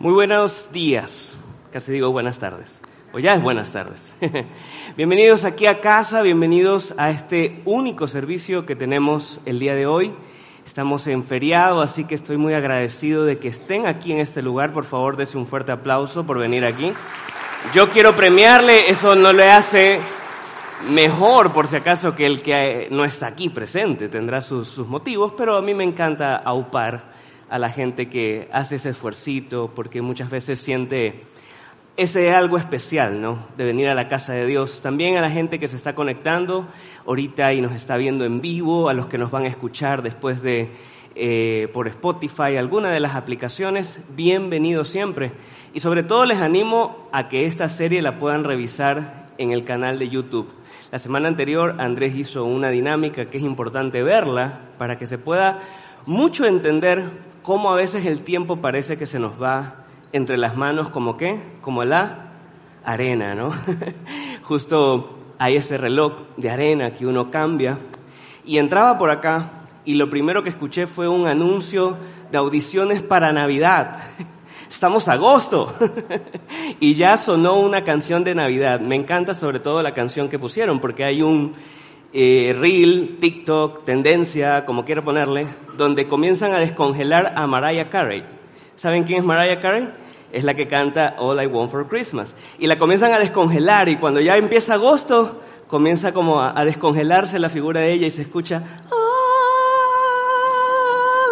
Muy buenos días, casi digo buenas tardes, o ya es buenas tardes. bienvenidos aquí a casa, bienvenidos a este único servicio que tenemos el día de hoy. Estamos en feriado, así que estoy muy agradecido de que estén aquí en este lugar. Por favor, dense un fuerte aplauso por venir aquí. Yo quiero premiarle, eso no le hace mejor por si acaso que el que no está aquí presente, tendrá sus, sus motivos, pero a mí me encanta aupar a la gente que hace ese esfuercito, porque muchas veces siente ese algo especial, ¿no? De venir a la casa de Dios. También a la gente que se está conectando ahorita y nos está viendo en vivo, a los que nos van a escuchar después de eh, por Spotify, alguna de las aplicaciones, bienvenidos siempre. Y sobre todo les animo a que esta serie la puedan revisar en el canal de YouTube. La semana anterior Andrés hizo una dinámica que es importante verla para que se pueda mucho entender cómo a veces el tiempo parece que se nos va entre las manos como qué, como la arena, ¿no? Justo hay ese reloj de arena que uno cambia y entraba por acá y lo primero que escuché fue un anuncio de audiciones para Navidad. Estamos agosto y ya sonó una canción de Navidad. Me encanta sobre todo la canción que pusieron porque hay un eh, reel, TikTok, tendencia, como quiera ponerle, donde comienzan a descongelar a Mariah Carey. ¿Saben quién es Mariah Carey? Es la que canta All I Want for Christmas. Y la comienzan a descongelar y cuando ya empieza agosto, comienza como a, descongelarse la figura de ella y se escucha All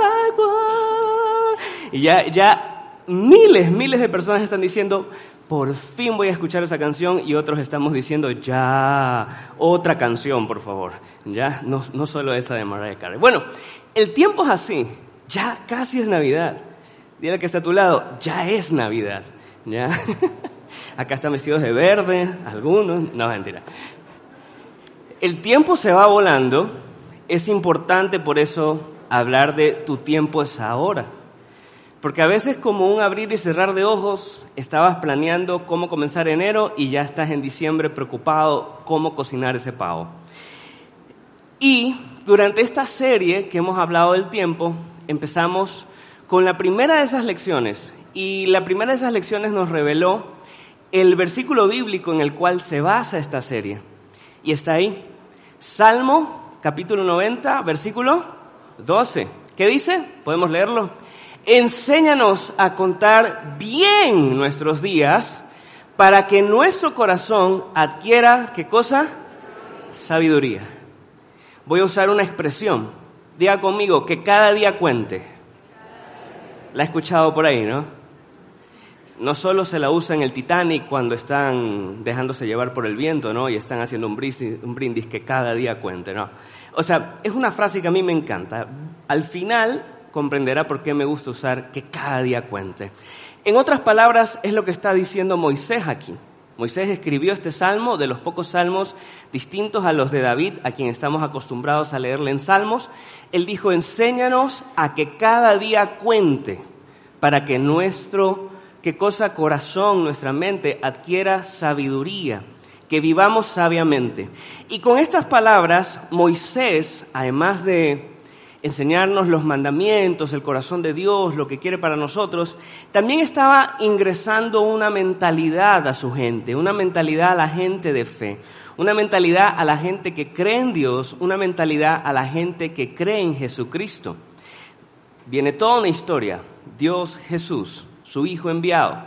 I want. Y ya, ya miles, miles de personas están diciendo, por fin voy a escuchar esa canción y otros estamos diciendo, ya, otra canción, por favor. Ya, no, no solo esa de Mariah Carey. Bueno, el tiempo es así, ya casi es Navidad. Dile que está a tu lado, ya es Navidad. ¿Ya? Acá están vestidos de verde, algunos, no, mentira. El tiempo se va volando, es importante por eso hablar de tu tiempo es ahora. Porque a veces como un abrir y cerrar de ojos, estabas planeando cómo comenzar enero y ya estás en diciembre preocupado cómo cocinar ese pavo. Y durante esta serie que hemos hablado del tiempo, empezamos con la primera de esas lecciones. Y la primera de esas lecciones nos reveló el versículo bíblico en el cual se basa esta serie. Y está ahí. Salmo capítulo 90, versículo 12. ¿Qué dice? Podemos leerlo. Enséñanos a contar bien nuestros días para que nuestro corazón adquiera, ¿qué cosa? Sabiduría. Voy a usar una expresión. Diga conmigo, que cada día cuente. La he escuchado por ahí, ¿no? No solo se la usa en el Titanic cuando están dejándose llevar por el viento, ¿no? Y están haciendo un brindis, un brindis que cada día cuente, ¿no? O sea, es una frase que a mí me encanta. Al final, comprenderá por qué me gusta usar que cada día cuente. En otras palabras, es lo que está diciendo Moisés aquí. Moisés escribió este salmo de los pocos salmos distintos a los de David, a quien estamos acostumbrados a leerle en salmos. Él dijo, enséñanos a que cada día cuente para que nuestro, qué cosa, corazón, nuestra mente adquiera sabiduría, que vivamos sabiamente. Y con estas palabras, Moisés, además de enseñarnos los mandamientos, el corazón de Dios, lo que quiere para nosotros, también estaba ingresando una mentalidad a su gente, una mentalidad a la gente de fe, una mentalidad a la gente que cree en Dios, una mentalidad a la gente que cree en Jesucristo. Viene toda una historia, Dios Jesús, su Hijo enviado.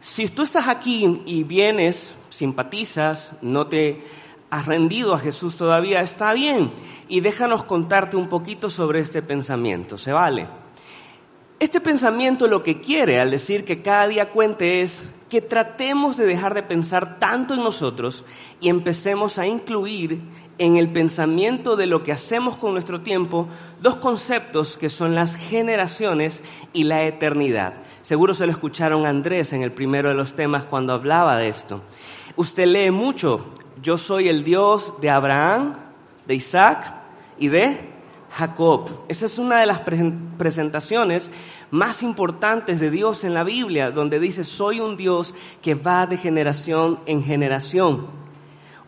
Si tú estás aquí y vienes, simpatizas, no te has rendido a Jesús todavía, está bien. Y déjanos contarte un poquito sobre este pensamiento, ¿se vale? Este pensamiento lo que quiere al decir que cada día cuente es que tratemos de dejar de pensar tanto en nosotros y empecemos a incluir en el pensamiento de lo que hacemos con nuestro tiempo dos conceptos que son las generaciones y la eternidad. Seguro se lo escucharon Andrés en el primero de los temas cuando hablaba de esto. Usted lee mucho yo soy el Dios de Abraham, de Isaac y de Jacob. Esa es una de las presentaciones más importantes de Dios en la Biblia, donde dice, soy un Dios que va de generación en generación.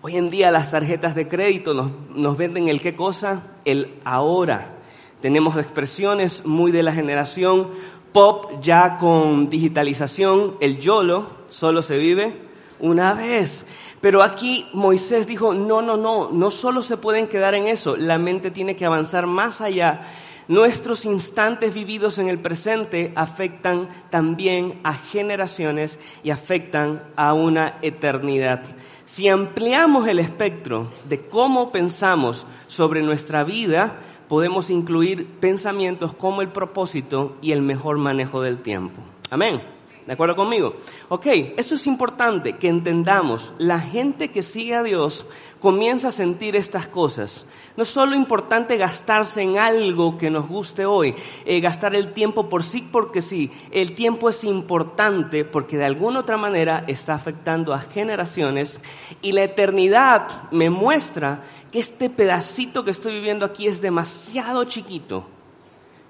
Hoy en día las tarjetas de crédito nos, nos venden el qué cosa, el ahora. Tenemos expresiones muy de la generación pop ya con digitalización, el YOLO solo se vive una vez. Pero aquí Moisés dijo, no, no, no, no solo se pueden quedar en eso, la mente tiene que avanzar más allá. Nuestros instantes vividos en el presente afectan también a generaciones y afectan a una eternidad. Si ampliamos el espectro de cómo pensamos sobre nuestra vida, podemos incluir pensamientos como el propósito y el mejor manejo del tiempo. Amén. ¿De acuerdo conmigo? Ok, eso es importante que entendamos. La gente que sigue a Dios comienza a sentir estas cosas. No es solo importante gastarse en algo que nos guste hoy, eh, gastar el tiempo por sí porque sí. El tiempo es importante porque de alguna otra manera está afectando a generaciones y la eternidad me muestra que este pedacito que estoy viviendo aquí es demasiado chiquito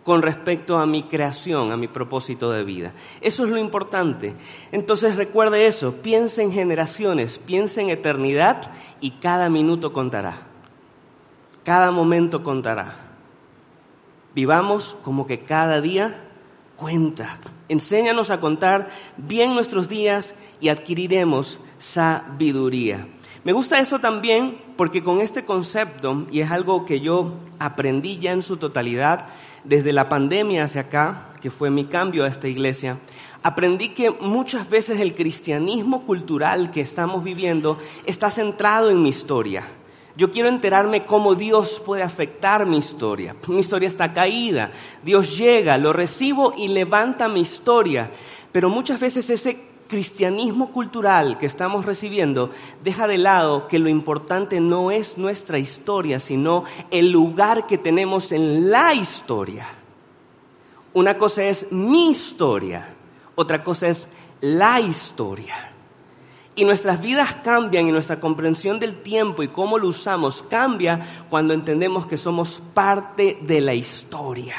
con respecto a mi creación, a mi propósito de vida. Eso es lo importante. Entonces recuerde eso, piense en generaciones, piense en eternidad y cada minuto contará. Cada momento contará. Vivamos como que cada día cuenta. Enséñanos a contar bien nuestros días y adquiriremos sabiduría. Me gusta eso también porque con este concepto, y es algo que yo aprendí ya en su totalidad, desde la pandemia hacia acá, que fue mi cambio a esta iglesia, aprendí que muchas veces el cristianismo cultural que estamos viviendo está centrado en mi historia. Yo quiero enterarme cómo Dios puede afectar mi historia. Mi historia está caída. Dios llega, lo recibo y levanta mi historia. Pero muchas veces ese cristianismo cultural que estamos recibiendo deja de lado que lo importante no es nuestra historia, sino el lugar que tenemos en la historia. Una cosa es mi historia, otra cosa es la historia. Y nuestras vidas cambian y nuestra comprensión del tiempo y cómo lo usamos cambia cuando entendemos que somos parte de la historia.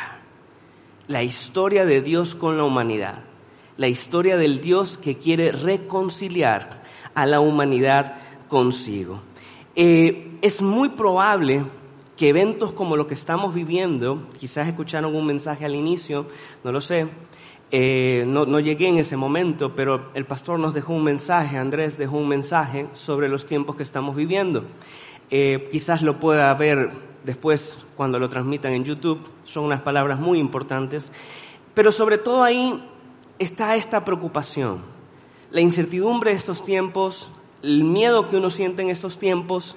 La historia de Dios con la humanidad la historia del Dios que quiere reconciliar a la humanidad consigo. Eh, es muy probable que eventos como lo que estamos viviendo, quizás escucharon un mensaje al inicio, no lo sé, eh, no, no, llegué en ese momento, pero el pastor nos dejó un mensaje, Andrés dejó un mensaje sobre los tiempos que estamos viviendo. Eh, quizás lo pueda ver después cuando lo transmitan en YouTube, son unas palabras muy importantes, pero sobre todo ahí está esta preocupación, la incertidumbre de estos tiempos, el miedo que uno siente en estos tiempos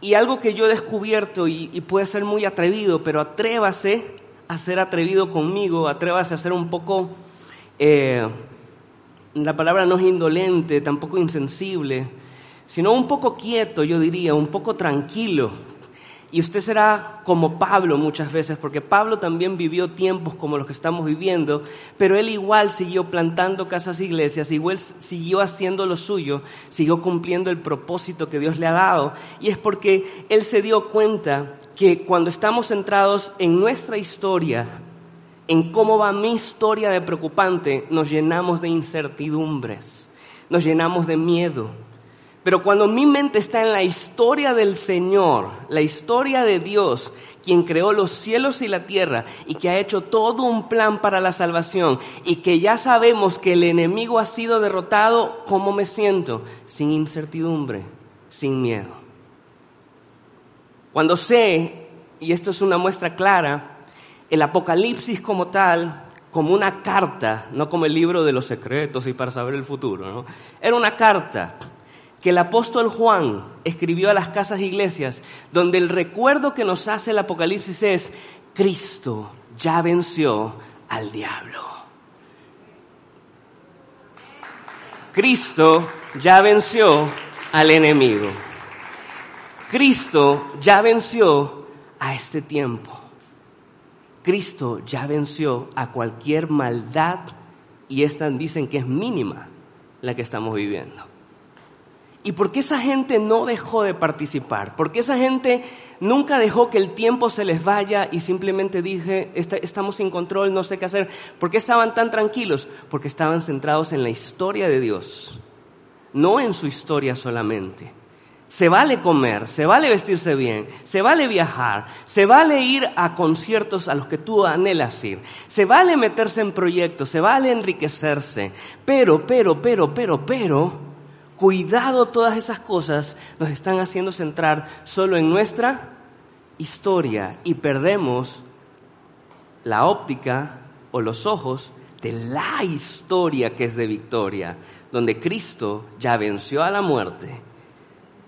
y algo que yo he descubierto y, puede ser muy atrevido, pero atrévase a ser atrevido conmigo, atrévase a ser un poco, eh, la palabra no es indolente, tampoco insensible, sino un poco quieto, yo diría, un poco tranquilo, y usted será como Pablo muchas veces, porque Pablo también vivió tiempos como los que estamos viviendo, pero él igual siguió plantando casas e iglesias, igual siguió haciendo lo suyo, siguió cumpliendo el propósito que Dios le ha dado. Y es porque él se dio cuenta que cuando estamos centrados en nuestra historia, en cómo va mi historia de preocupante, nos llenamos de incertidumbres, nos llenamos de miedo pero cuando mi mente está en la historia del Señor, la historia de Dios, quien creó los cielos y la tierra y que ha hecho todo un plan para la salvación y que ya sabemos que el enemigo ha sido derrotado, ¿cómo me siento? Sin incertidumbre, sin miedo. Cuando sé, y esto es una muestra clara, el Apocalipsis como tal, como una carta, no como el libro de los secretos y para saber el futuro. Era una carta que el apóstol Juan escribió a las casas iglesias, donde el recuerdo que nos hace el Apocalipsis es, Cristo ya venció al diablo. Cristo ya venció al enemigo. Cristo ya venció a este tiempo. Cristo ya venció a cualquier maldad y esta dicen que es mínima la que estamos viviendo. ¿Y por qué esa gente no dejó de participar? ¿Por qué esa gente nunca dejó que el tiempo se les vaya y simplemente dije, estamos sin control, no sé qué hacer? ¿Por qué estaban tan tranquilos? Porque estaban centrados en la historia de Dios, no en su historia solamente. Se vale comer, se vale vestirse bien, se vale viajar, se vale ir a conciertos a los que tú anhelas ir, se vale meterse en proyectos, se vale enriquecerse, pero, pero, pero, pero, pero, cuidado todas esas cosas nos están haciendo centrar solo en nuestra historia y perdemos la óptica o los ojos de la historia que es de victoria, donde Cristo ya venció a la muerte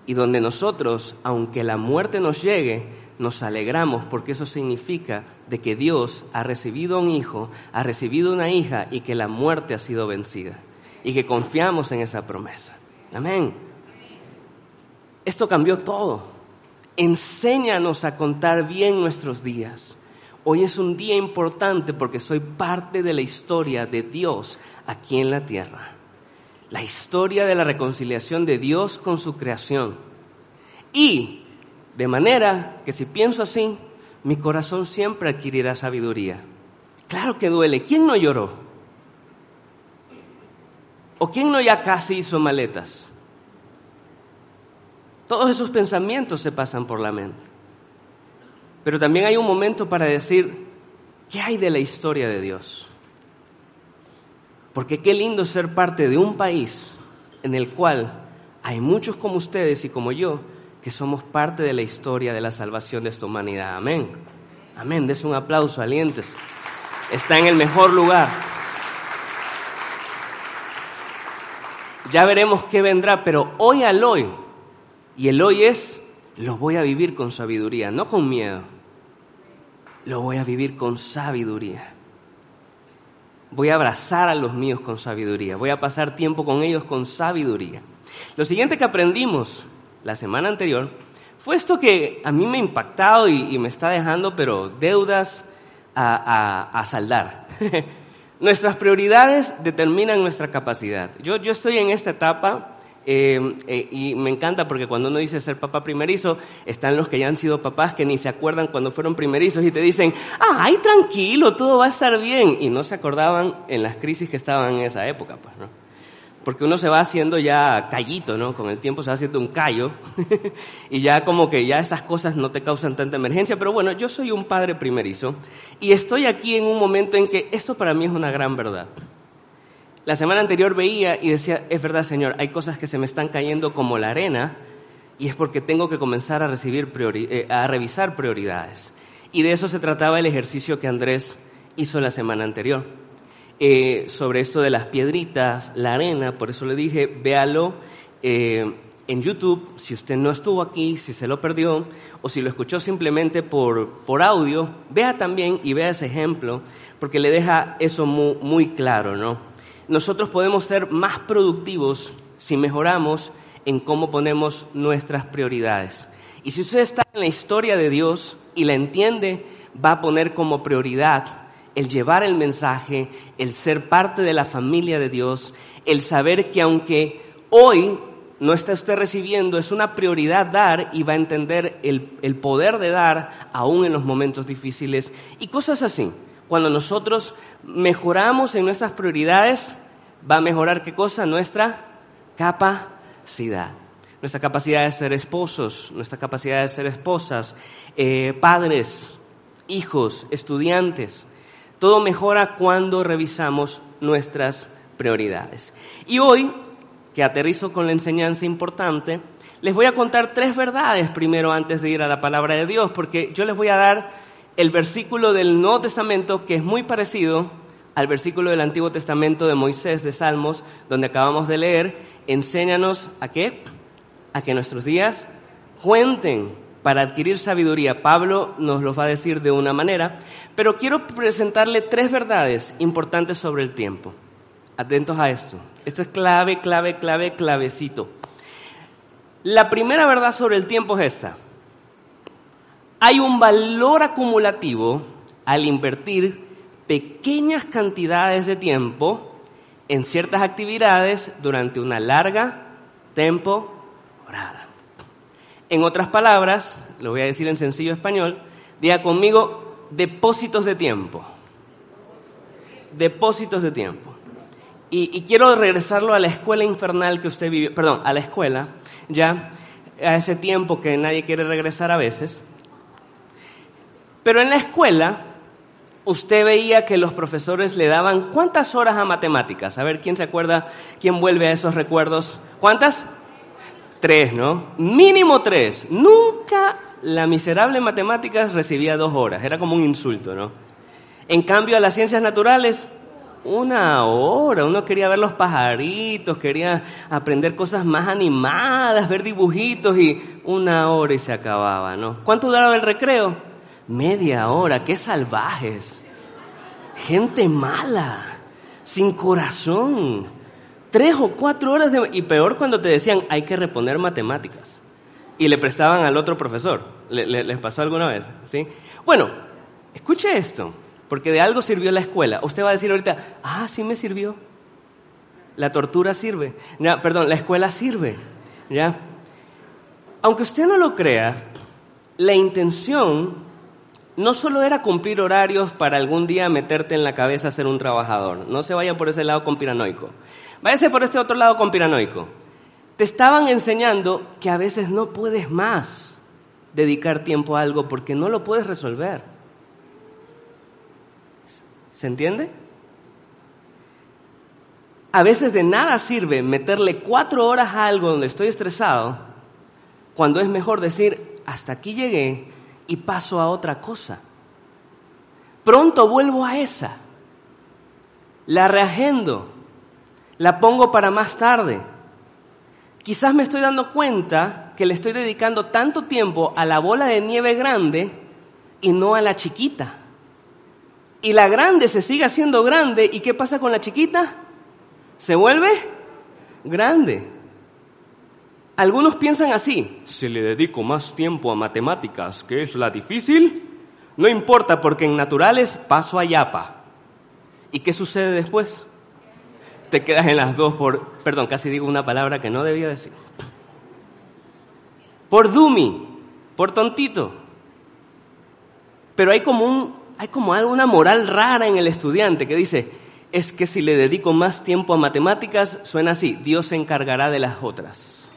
y donde nosotros, aunque la muerte nos llegue, nos alegramos porque eso significa de que Dios ha recibido un hijo, ha recibido una hija y que la muerte ha sido vencida y que confiamos en esa promesa. Amén. Esto cambió todo. Enséñanos a contar bien nuestros días. Hoy es un día importante porque soy parte de la historia de Dios aquí en la tierra la historia de la reconciliación de Dios con su creación. Y de manera que si pienso así, mi corazón siempre adquirirá sabiduría. Claro que duele. ¿Quién no lloró? ¿O quién no ya casi hizo maletas? Todos esos pensamientos se pasan por la mente. Pero también hay un momento para decir, ¿qué hay de la historia de Dios? Porque qué lindo ser parte de un país en el cual hay muchos como ustedes y como yo que somos parte de la historia de la salvación de esta humanidad. Amén. Amén. Des un aplauso, alientes. Está en el mejor lugar. Ya veremos qué vendrá, pero hoy al hoy, y el hoy es, lo voy a vivir con sabiduría, no con miedo. Lo voy a vivir con sabiduría. Voy a abrazar a los míos con sabiduría. Voy a pasar tiempo con ellos con sabiduría. Lo siguiente que aprendimos la semana anterior fue esto que a mí me ha impactado y, me está dejando, pero deudas a, saldar. Nuestras prioridades determinan nuestra capacidad. Yo, yo estoy en esta etapa Em, eh, y me encanta porque cuando uno dice ser papá primerizo, están los que ya han sido papás que ni se acuerdan cuando fueron primerizos y te dicen, ay, tranquilo, todo va a estar bien. Y no se acordaban en las crisis que estaban en esa época, pues, ¿no? Porque uno se va haciendo ya callito, ¿no? Con el tiempo se va haciendo un callo y ya como que ya esas cosas no te causan tanta emergencia. Pero bueno, yo soy un padre primerizo y estoy aquí en un momento en que esto para mí es una gran verdad. La semana anterior veía y decía, es verdad Señor, hay cosas que se me están cayendo como la arena y es porque tengo que comenzar a, recibir eh, a revisar prioridades. Y de eso se trataba el ejercicio que Andrés hizo la semana anterior. Eh, sobre esto de las piedritas, la arena, por eso le dije, véalo eh, en YouTube, si usted no estuvo aquí, si se lo perdió, o si lo escuchó simplemente por, por audio, vea también y vea ese ejemplo, porque le deja eso muy, muy claro, ¿no? nosotros podemos ser más productivos si mejoramos en cómo ponemos nuestras prioridades. Y si usted está en la historia de Dios y la entiende, va a poner como prioridad el llevar el mensaje, el ser parte de la familia de Dios, el saber que aunque hoy no está usted recibiendo, es una prioridad dar y va a entender el, el poder de dar aún en los momentos difíciles y cosas así. Cuando nosotros mejoramos en nuestras prioridades, va a mejorar qué cosa? Nuestra capacidad. Nuestra capacidad de ser esposos, nuestra capacidad de ser esposas, eh, padres, hijos, estudiantes. Todo mejora cuando revisamos nuestras prioridades. Y hoy, que aterrizo con la enseñanza importante, les voy a contar tres verdades primero antes de ir a la palabra de Dios, porque yo les voy a dar el versículo del Nuevo Testamento que es muy parecido al versículo del Antiguo Testamento de Moisés de Salmos, donde acabamos de leer, enséñanos a qué? A que nuestros días cuenten para adquirir sabiduría. Pablo nos lo va a decir de una manera, pero quiero presentarle tres verdades importantes sobre el tiempo. Atentos a esto. Esto es clave, clave, clave, clavecito. La primera verdad sobre el tiempo es esta hay un valor acumulativo al invertir pequeñas cantidades de tiempo en ciertas actividades durante una larga temporada. En otras palabras, lo voy a decir en sencillo español, diga conmigo depósitos de tiempo. Depósitos de tiempo. Y, quiero regresarlo a la escuela infernal que usted vivió, perdón, a la escuela, ya, a ese tiempo que nadie quiere regresar a veces. Pero en la escuela, usted veía que los profesores le daban cuántas horas a matemáticas. A ver, ¿quién se acuerda? ¿Quién vuelve a esos recuerdos? ¿Cuántas? Tres, ¿no? Mínimo tres. Nunca la miserable matemáticas recibía dos horas. Era como un insulto, ¿no? En cambio, a las ciencias naturales, una hora. Uno quería ver los pajaritos, quería aprender cosas más animadas, ver dibujitos y una hora y se acababa, ¿no? ¿Cuánto duraba el recreo? Media hora. ¡Qué salvajes! Gente mala, sin corazón. Tres o cuatro horas de... Y peor cuando te decían, hay que reponer matemáticas. Y le prestaban al otro profesor. ¿Les pasó alguna vez? ¿Sí? Bueno, escuche esto porque de algo sirvió la escuela. Usted va a decir ahorita, ah, sí me sirvió. La tortura sirve. perdón, la escuela sirve. ¿Ya? Aunque usted no lo crea, la intención no solo era cumplir horarios para algún día meterte en la cabeza a ser un trabajador. No se vaya por ese lado conspiranoico. Váyase por este otro lado conspiranoico. Te estaban enseñando que a veces no puedes más dedicar tiempo a algo porque no lo puedes resolver. ¿Se entiende? A veces de nada sirve meterle cuatro horas a algo donde estoy estresado, cuando es mejor decir, hasta aquí llegué y paso a otra cosa. Pronto vuelvo a esa. La reagendo. La pongo para más tarde. Quizás me estoy dando cuenta que le estoy dedicando tanto tiempo a la bola de nieve grande y no a la chiquita y la grande se sigue haciendo grande, ¿y qué pasa con la chiquita? Se vuelve grande. Algunos piensan así, si le dedico más tiempo a matemáticas, que es la difícil, no importa porque en naturales paso a yapa. ¿Y qué sucede después? Te quedas en las dos por, perdón, casi digo una palabra que no debía decir. Por dummy, por tontito. Pero hay como un hay como una moral rara en el estudiante que dice, es que si le dedico más tiempo a matemáticas, suena así, Dios se encargará de las otras.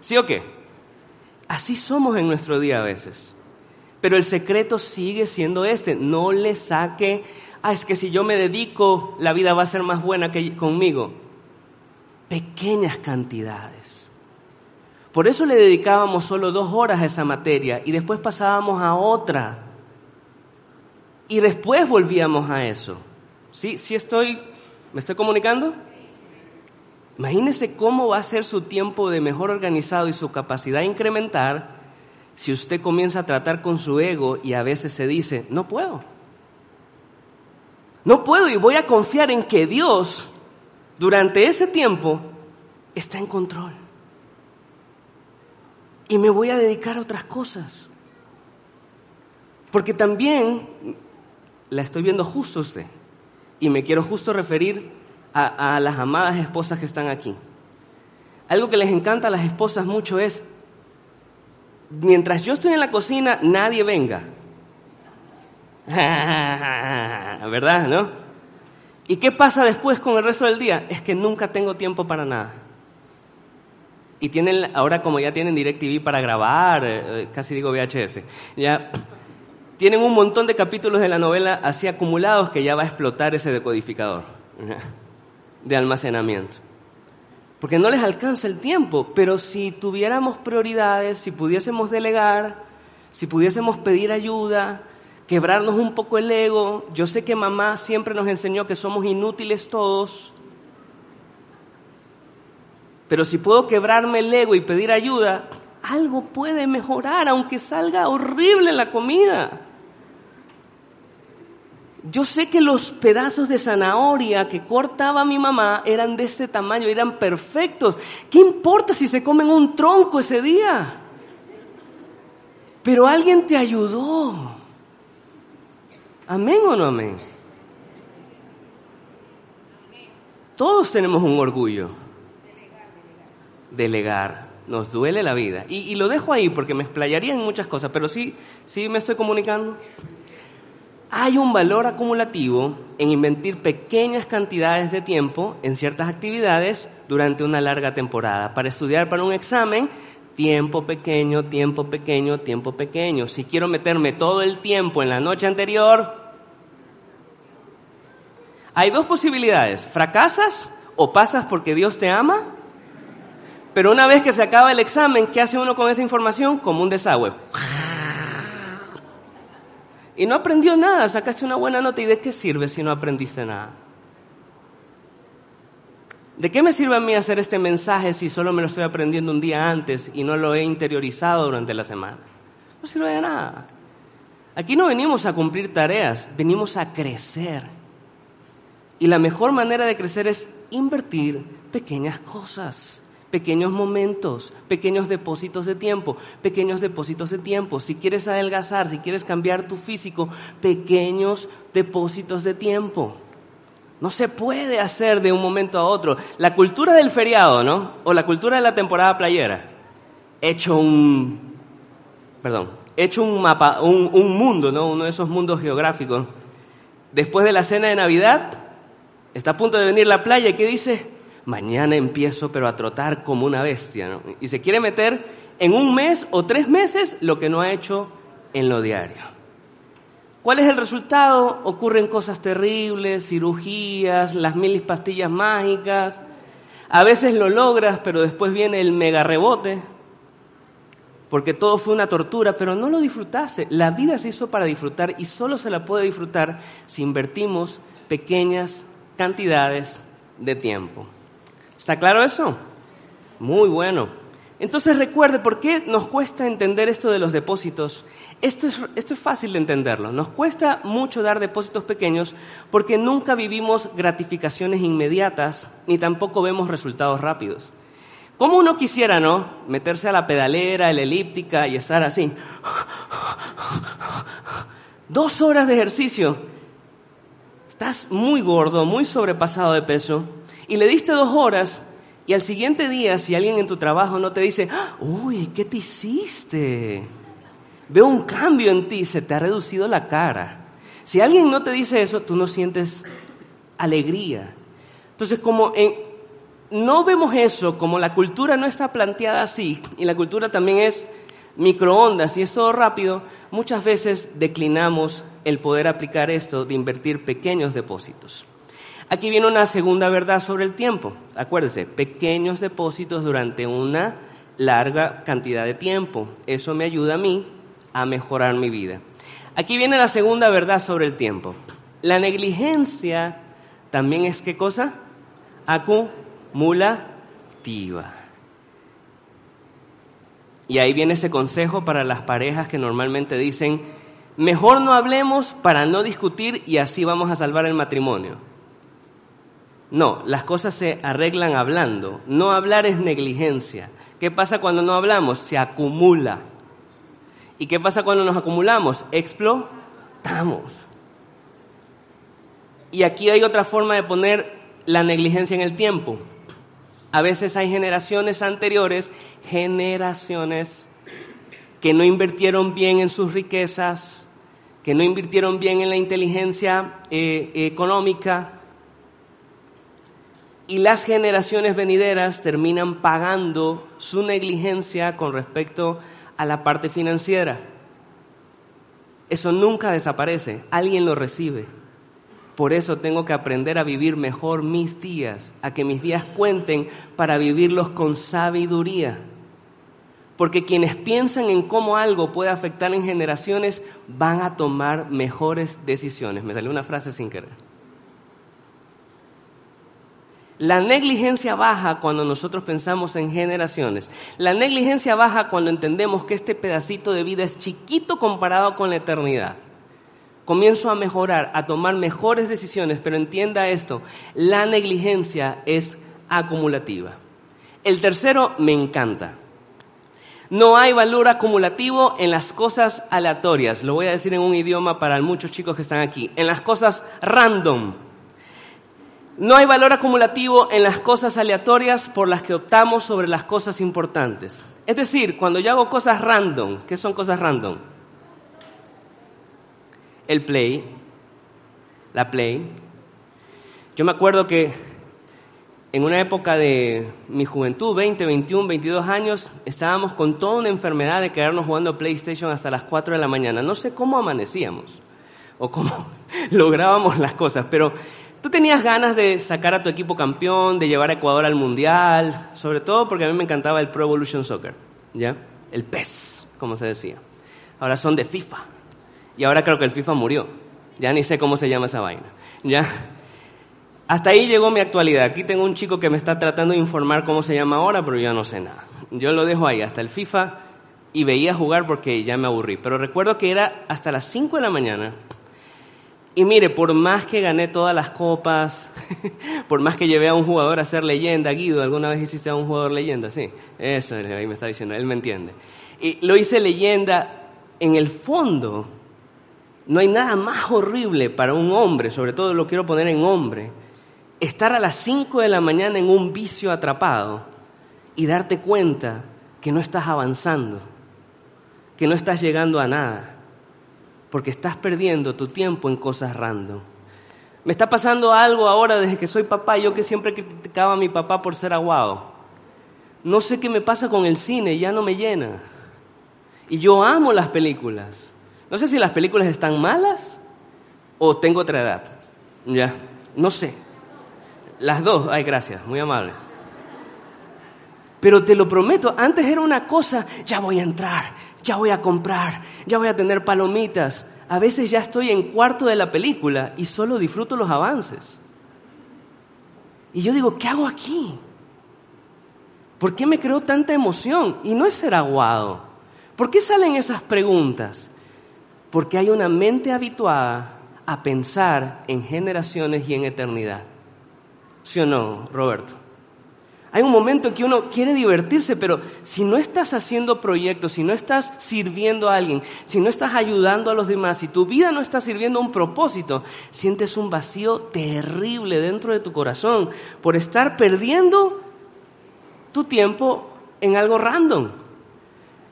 ¿Sí o qué? Así somos en nuestro día a veces. Pero el secreto sigue siendo este, no le saque, ah, es que si yo me dedico, la vida va a ser más buena que conmigo. Pequeñas cantidades. Por eso le dedicábamos solo dos horas a esa materia y después pasábamos a otra y después volvíamos a eso. ¿Sí? ¿Sí estoy, me estoy comunicando? Imagínese cómo va a ser su tiempo de mejor organizado y su capacidad a incrementar si usted comienza a tratar con su ego y a veces se dice, no puedo. No puedo y voy a confiar en que Dios durante ese tiempo está en control. Y me voy a dedicar a otras cosas. Porque también la estoy viendo justo usted. Y me quiero justo referir a, las amadas esposas que están aquí. Algo que les encanta a las esposas mucho es, mientras yo estoy en la cocina, nadie venga. ¿Verdad? ¿No? ¿Y qué pasa después con el resto del día? Es que nunca tengo tiempo para nada. Y tienen, ahora como ya tienen DirecTV para grabar, eh, eh, casi digo VHS, ya tienen un montón de capítulos de la novela así acumulados que ya va a explotar ese decodificador de almacenamiento. Porque no les alcanza el tiempo, pero si tuviéramos prioridades, si pudiésemos delegar, si pudiésemos pedir ayuda, quebrarnos un poco el ego, yo sé que mamá siempre nos enseñó que somos inútiles todos, pero si puedo quebrarme el ego y pedir ayuda, algo puede mejorar, aunque salga horrible la comida. Yo sé que los pedazos de zanahoria que cortaba mi mamá eran de ese tamaño, eran perfectos. ¿Qué importa si se comen un tronco ese día? Pero alguien te ayudó. ¿Amén o no amén? Todos tenemos un orgullo. Delegar. Nos duele la vida. Y, y, lo dejo ahí porque me explayaría en muchas cosas, pero sí, sí me estoy comunicando. Hay un valor acumulativo en invertir pequeñas cantidades de tiempo en ciertas actividades durante una larga temporada. Para estudiar para un examen, Tiempo pequeño, tiempo pequeño, tiempo pequeño. Si quiero meterme todo el tiempo en la noche anterior, hay dos posibilidades. Fracasas o pasas porque Dios te ama. Pero una vez que se acaba el examen, ¿qué hace uno con esa información? Como un desagüe. Y no aprendió nada, sacaste una buena nota. ¿Y de qué sirve si no aprendiste nada? ¿De qué me sirve a mí hacer este mensaje si solo me lo estoy aprendiendo un día antes y no lo he interiorizado durante la semana? No sirve de nada. Aquí no venimos a cumplir tareas, venimos a crecer. Y la mejor manera de crecer es invertir pequeñas cosas, pequeños momentos, pequeños depósitos de tiempo, pequeños depósitos de tiempo. Si quieres adelgazar, si quieres cambiar tu físico, pequeños depósitos de tiempo. No se puede hacer de un momento a otro. La cultura del feriado, ¿no? O la cultura de la temporada playera. Hecho un, perdón, hecho un mapa, un, un mundo, ¿no? Uno de esos mundos geográficos. Después de la cena de Navidad, está a punto de venir la playa y ¿qué dice? Mañana empiezo pero a trotar como una bestia, ¿no? Y se quiere meter en un mes o tres meses lo que no ha hecho en lo diario. ¿Cuál es el resultado? Ocurren cosas terribles, cirugías, las mil pastillas mágicas. A veces lo logras, pero después viene el mega rebote, porque todo fue una tortura, pero no lo disfrutaste. La vida se hizo para disfrutar y solo se la puede disfrutar si invertimos pequeñas cantidades de tiempo. ¿Está claro eso? Muy bueno. Entonces recuerde, ¿por qué nos cuesta entender esto de los depósitos? Esto es, esto es fácil de entenderlo. Nos cuesta mucho dar depósitos pequeños porque nunca vivimos gratificaciones inmediatas ni tampoco vemos resultados rápidos. Como uno quisiera, ¿no? Meterse a la pedalera, a la elíptica y estar así. Dos horas de ejercicio. Estás muy gordo, muy sobrepasado de peso y le diste dos horas y al siguiente día, si alguien en tu trabajo no te dice, uy, ¿qué te hiciste? Veo un cambio en ti, se te ha reducido la cara. Si alguien no te dice eso, tú no sientes alegría. Entonces, como no vemos eso, como la cultura no está planteada así, y la cultura también es microondas y es todo rápido, muchas veces declinamos el poder aplicar esto de invertir pequeños depósitos. Aquí viene una segunda verdad sobre el tiempo. Acuérdense, pequeños depósitos durante una larga cantidad de tiempo. Eso me ayuda a mí a mejorar mi vida. Aquí viene la segunda verdad sobre el tiempo. La negligencia también es qué cosa? Acumulativa. Y ahí viene ese consejo para las parejas que normalmente dicen, mejor no hablemos para no discutir y así vamos a salvar el matrimonio. No, las cosas se arreglan hablando. No hablar es negligencia. ¿Qué pasa cuando no hablamos? Se acumula. ¿Y qué pasa cuando nos acumulamos? Explotamos. Y aquí hay otra forma de poner la negligencia en el tiempo. A veces hay generaciones anteriores, generaciones que no invirtieron bien en sus riquezas, que no invirtieron bien en la inteligencia eh, económica, y las generaciones venideras terminan pagando su negligencia con respecto a la parte financiera. Eso nunca desaparece, alguien lo recibe. Por eso tengo que aprender a vivir mejor mis días, a que mis días cuenten para vivirlos con sabiduría. Porque quienes piensan en cómo algo puede afectar en generaciones van a tomar mejores decisiones. Me salió una frase sin querer. La negligencia baja cuando nosotros pensamos en generaciones. La negligencia baja cuando entendemos que este pedacito de vida es chiquito comparado con la eternidad. Comienzo a mejorar, a tomar mejores decisiones, pero entienda esto, la negligencia es acumulativa. El tercero me encanta. No hay valor acumulativo en las cosas aleatorias. Lo voy a decir en un idioma para muchos chicos que están aquí. En las cosas random. No hay valor acumulativo en las cosas aleatorias por las que optamos sobre las cosas importantes. Es decir, cuando yo hago cosas random, ¿qué son cosas random? El play, la play. Yo me acuerdo que en una época de mi juventud, 20, 21, 22 años, estábamos con toda una enfermedad de quedarnos jugando PlayStation hasta las 4 de la mañana. No sé cómo amanecíamos o cómo lográbamos las cosas, pero tú tenías ganas de sacar a tu equipo campeón, de llevar a Ecuador al Mundial, sobre todo porque a mí me encantaba el Pro Evolution Soccer, ¿ya? El PES, como se decía. Ahora son de FIFA. Y ahora creo que el FIFA murió. Ya ni sé cómo se llama esa vaina. ¿Ya? Hasta ahí llegó mi actualidad. Aquí tengo un chico que me está tratando de informar cómo se llama ahora, pero yo no sé nada. Yo lo dejo ahí, hasta el FIFA, y veía jugar porque ya me aburrí. Pero recuerdo que era hasta las 5 de la mañana. Y mire, por más que gané todas las copas, por más que llevé a un jugador a ser leyenda, Guido, ¿alguna vez hiciste a un jugador leyenda? Sí, eso ahí me está diciendo, él me entiende. Y lo hice leyenda, en el fondo, no hay nada más horrible para un hombre, sobre todo lo quiero poner en hombre, estar a las 5 de la mañana en un vicio atrapado y darte cuenta que no estás avanzando, que no estás llegando a nada, porque estás perdiendo tu tiempo en cosas random. Me está pasando algo ahora desde que soy papá, yo que siempre criticaba a mi papá por ser aguado. No sé qué me pasa con el cine, ya no me llena. Y yo amo las películas. No sé si las películas están malas o tengo otra edad. Ya, no sé. Las dos, ay, gracias, muy amable. Pero te lo prometo, antes era una cosa, ya voy a entrar, ya voy a comprar, ya voy a tener palomitas. A veces ya estoy en cuarto de la película y solo disfruto los avances. Y yo digo, ¿qué hago aquí? ¿Por qué me creo tanta emoción? Y no es ser aguado. ¿Por qué salen esas preguntas? Porque hay una mente habituada a pensar en generaciones y en eternidad. ¿Sí o no, Roberto? Hay un momento en que uno quiere divertirse, pero si no estás haciendo proyectos, si no estás sirviendo a alguien, si no estás ayudando a los demás, si tu vida no está sirviendo a un propósito, sientes un vacío terrible dentro de tu corazón por estar perdiendo tu tiempo en algo random.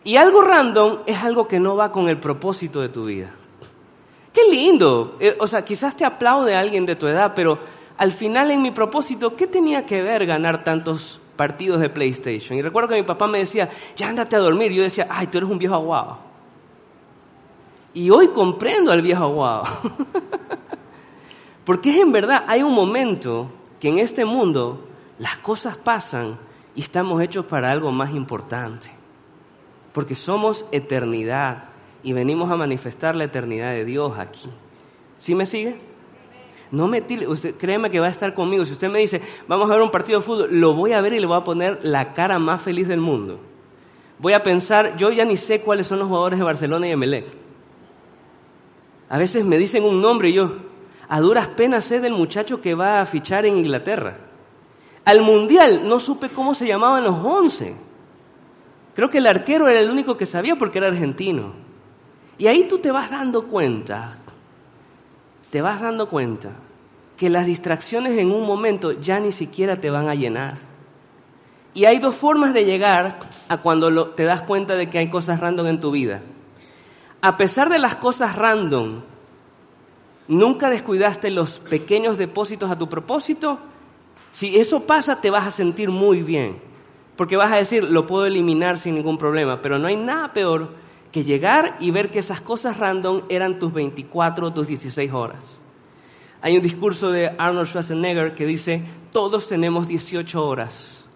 Y algo random es algo que no va con el propósito de tu vida. Qué lindo. Eh, o sea, quizás te aplaude alguien de tu edad, pero al final en mi propósito, ¿qué tenía que ver ganar tantos partidos de PlayStation? Y recuerdo que mi papá me decía, ya ándate a dormir. Y yo decía, ay, tú eres un viejo aguado. Y hoy comprendo al viejo aguado. Porque es en verdad, hay un momento que en este mundo las cosas pasan y estamos hechos para algo más importante. Porque somos eternidad y venimos a manifestar la eternidad de Dios aquí. ¿Sí me sigue? No me usted, créeme que va a estar conmigo. Si usted me dice, vamos a ver un partido de fútbol, lo voy a ver y le voy a poner la cara más feliz del mundo. Voy a pensar, yo ya ni sé cuáles son los jugadores de Barcelona y Emelec. A veces me dicen un nombre y yo, a duras penas sé del muchacho que va a fichar en Inglaterra. Al Mundial no supe cómo se llamaban los once. Creo que el arquero era el único que sabía porque era argentino. Y ahí tú te vas dando cuenta te vas dando cuenta que las distracciones en un momento ya ni siquiera te van a llenar. Y hay dos formas de llegar a cuando te das cuenta de que hay cosas random en tu vida. A pesar de las cosas random, nunca descuidaste los pequeños depósitos a tu propósito. Si eso pasa, te vas a sentir muy bien. Porque vas a decir, lo puedo eliminar sin ningún problema. Pero no hay nada peor que llegar y ver que esas cosas random eran tus 24 o tus 16 horas. Hay un discurso de Arnold Schwarzenegger que dice, todos tenemos 18 horas.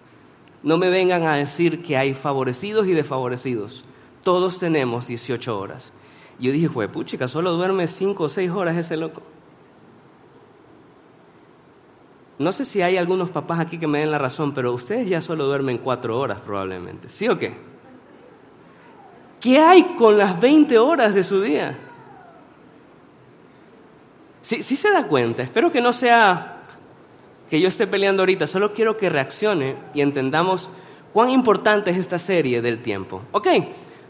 No me vengan a decir que hay favorecidos y desfavorecidos. Todos tenemos 18 horas. Yo dije, puchica, solo duerme 5 o 6 horas ese loco. No sé si hay algunos papás aquí que me den la razón, pero ustedes ya solo duermen 4 horas probablemente. ¿Sí o qué? ¿Qué hay con las 20 horas de su día? Sí, sí se da cuenta. Espero que no sea que yo esté peleando ahorita. Solo quiero que reaccione y entendamos cuán importante es esta serie del tiempo. Ok,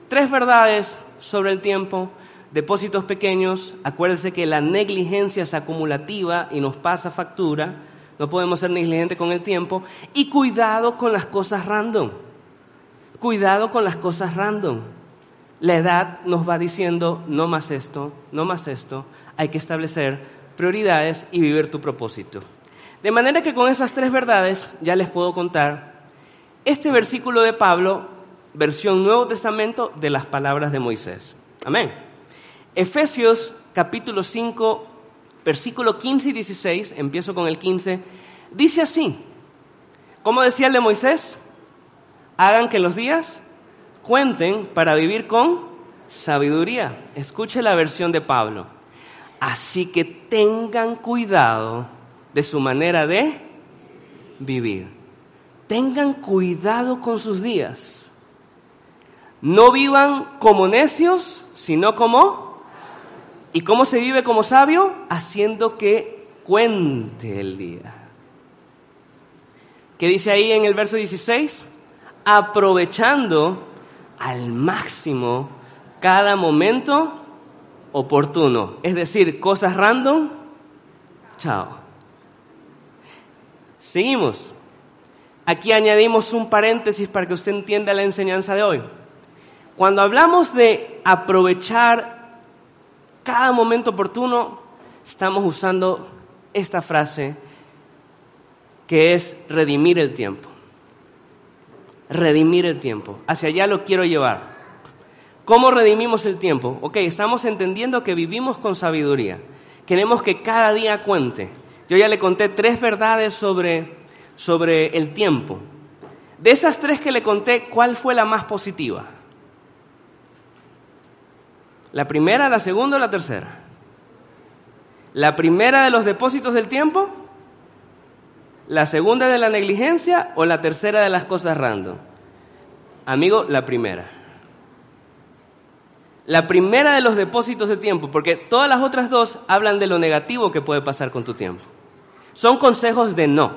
tres verdades sobre el tiempo. Depósitos pequeños. Acuérdense que la negligencia es acumulativa y nos pasa factura. No podemos ser negligentes con el tiempo. Y cuidado con las cosas random. Cuidado con las cosas random. La edad nos va diciendo, no más esto, no más esto, hay que establecer prioridades y vivir tu propósito. De manera que con esas tres verdades ya les puedo contar este versículo de Pablo, versión Nuevo Testamento de las palabras de Moisés. Amén. Efesios capítulo 5, versículo 15 y 16, empiezo con el 15, dice así, ¿cómo decía el de Moisés? Hagan que los días cuenten para vivir con sabiduría. Escuche la versión de Pablo. Así que tengan cuidado de su manera de vivir. Tengan cuidado con sus días. No vivan como necios, sino como... ¿Y cómo se vive como sabio? Haciendo que cuente el día. ¿Qué dice ahí en el verso 16? Aprovechando al máximo cada momento oportuno. Es decir, cosas random, chao. Seguimos. Aquí añadimos un paréntesis para que usted entienda la enseñanza de hoy. Cuando hablamos de aprovechar cada momento oportuno, estamos usando esta frase que es redimir el tiempo. Redimir el tiempo. Hacia allá lo quiero llevar. ¿Cómo redimimos el tiempo? Ok, estamos entendiendo que vivimos con sabiduría. Queremos que cada día cuente. Yo ya le conté tres verdades sobre, sobre el tiempo. De esas tres que le conté, ¿cuál fue la más positiva? ¿La primera, la segunda o la tercera? ¿La primera de los depósitos del tiempo? ¿La segunda de la negligencia o la tercera de las cosas random? Amigo, la primera. La primera de los depósitos de tiempo, porque todas las otras dos hablan de lo negativo que puede pasar con tu tiempo. Son consejos de no.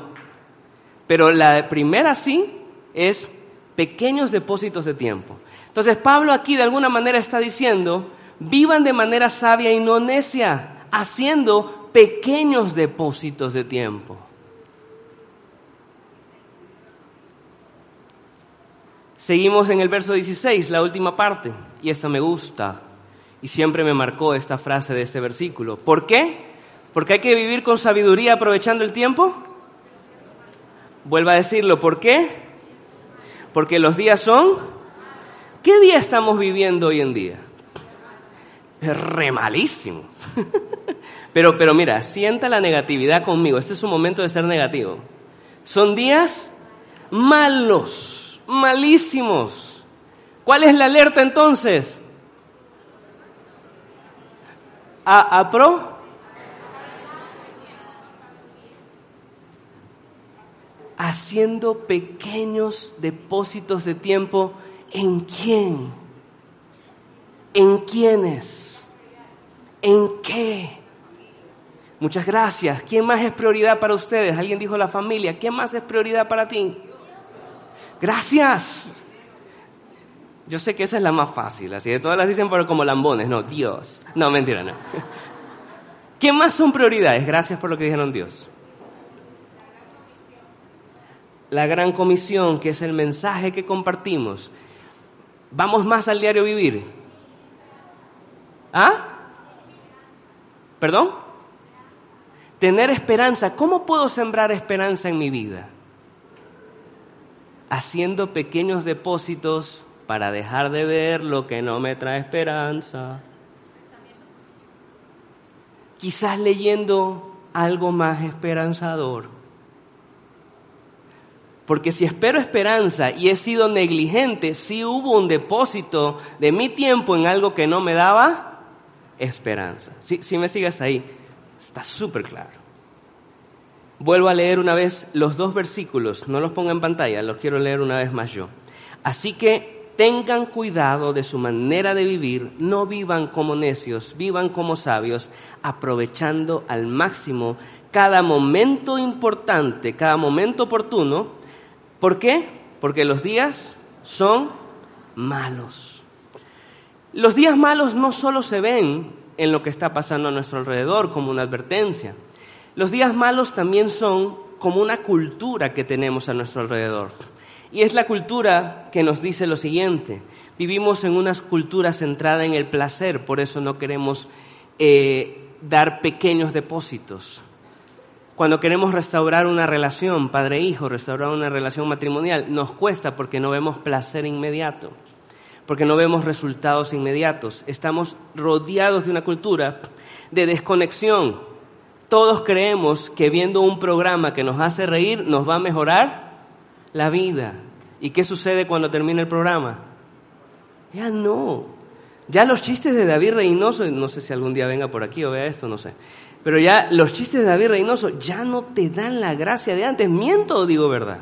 Pero la primera sí es pequeños depósitos de tiempo. Entonces Pablo aquí de alguna manera está diciendo, vivan de manera sabia y no necia, haciendo pequeños depósitos de tiempo. Seguimos en el verso 16, la última parte, y esta me gusta, y siempre me marcó esta frase de este versículo. ¿Por qué? Porque hay que vivir con sabiduría aprovechando el tiempo. Vuelvo a decirlo, ¿por qué? Porque los días son... ¿Qué día estamos viviendo hoy en día? Es re malísimo. pero, pero mira, sienta la negatividad conmigo. Este es un momento de ser negativo. Son días malos, malísimos. ¿Cuál es la alerta entonces? A, a pro haciendo pequeños depósitos de tiempo en quién, en quiénes, en qué. Muchas gracias. ¿Quién más es prioridad para ustedes? Alguien dijo la familia. ¿Quién más es prioridad para ti? Gracias. Yo sé que esa es la más fácil, así que todas las dicen pero como lambones, no, Dios. No, mentira, no. ¿Quién más son prioridades? Gracias por lo que dijeron Dios la gran comisión, que es el mensaje que compartimos. Vamos más al diario vivir. ¿Ah? ¿Perdón? Tener esperanza. ¿Cómo puedo sembrar esperanza en mi vida? Haciendo pequeños depósitos para dejar de ver lo que no me trae esperanza. Quizás leyendo algo más esperanzador porque si espero esperanza y he sido negligente, sí hubo un depósito de mi tiempo en algo que no me daba esperanza. Si, me sigue hasta ahí, está súper claro. Vuelvo a leer una vez los dos versículos, no los ponga en pantalla, los quiero leer una vez más yo. Así que tengan cuidado de su manera de vivir, no vivan como necios, vivan como sabios, aprovechando al máximo cada momento importante, cada momento oportuno, ¿Por qué? Porque los días son malos. Los días malos no solo se ven en lo que está pasando a nuestro alrededor como una advertencia. Los días malos también son como una cultura que tenemos a nuestro alrededor. Y es la cultura que nos dice lo siguiente. Vivimos en una cultura centrada en el placer, por eso no queremos eh, dar pequeños depósitos. Cuando queremos restaurar una relación padre-hijo, restaurar una relación matrimonial, nos cuesta porque no vemos placer inmediato, porque no vemos resultados inmediatos. Estamos rodeados de una cultura de desconexión. Todos creemos que viendo un programa que nos hace reír nos va a mejorar la vida. ¿Y qué sucede cuando termina el programa? Ya no. Ya los chistes de David Reynoso, no sé si algún día venga por aquí o vea esto, no sé. Pero ya los chistes de David Reynoso ya no te dan la gracia de antes. ¿Miento o digo verdad?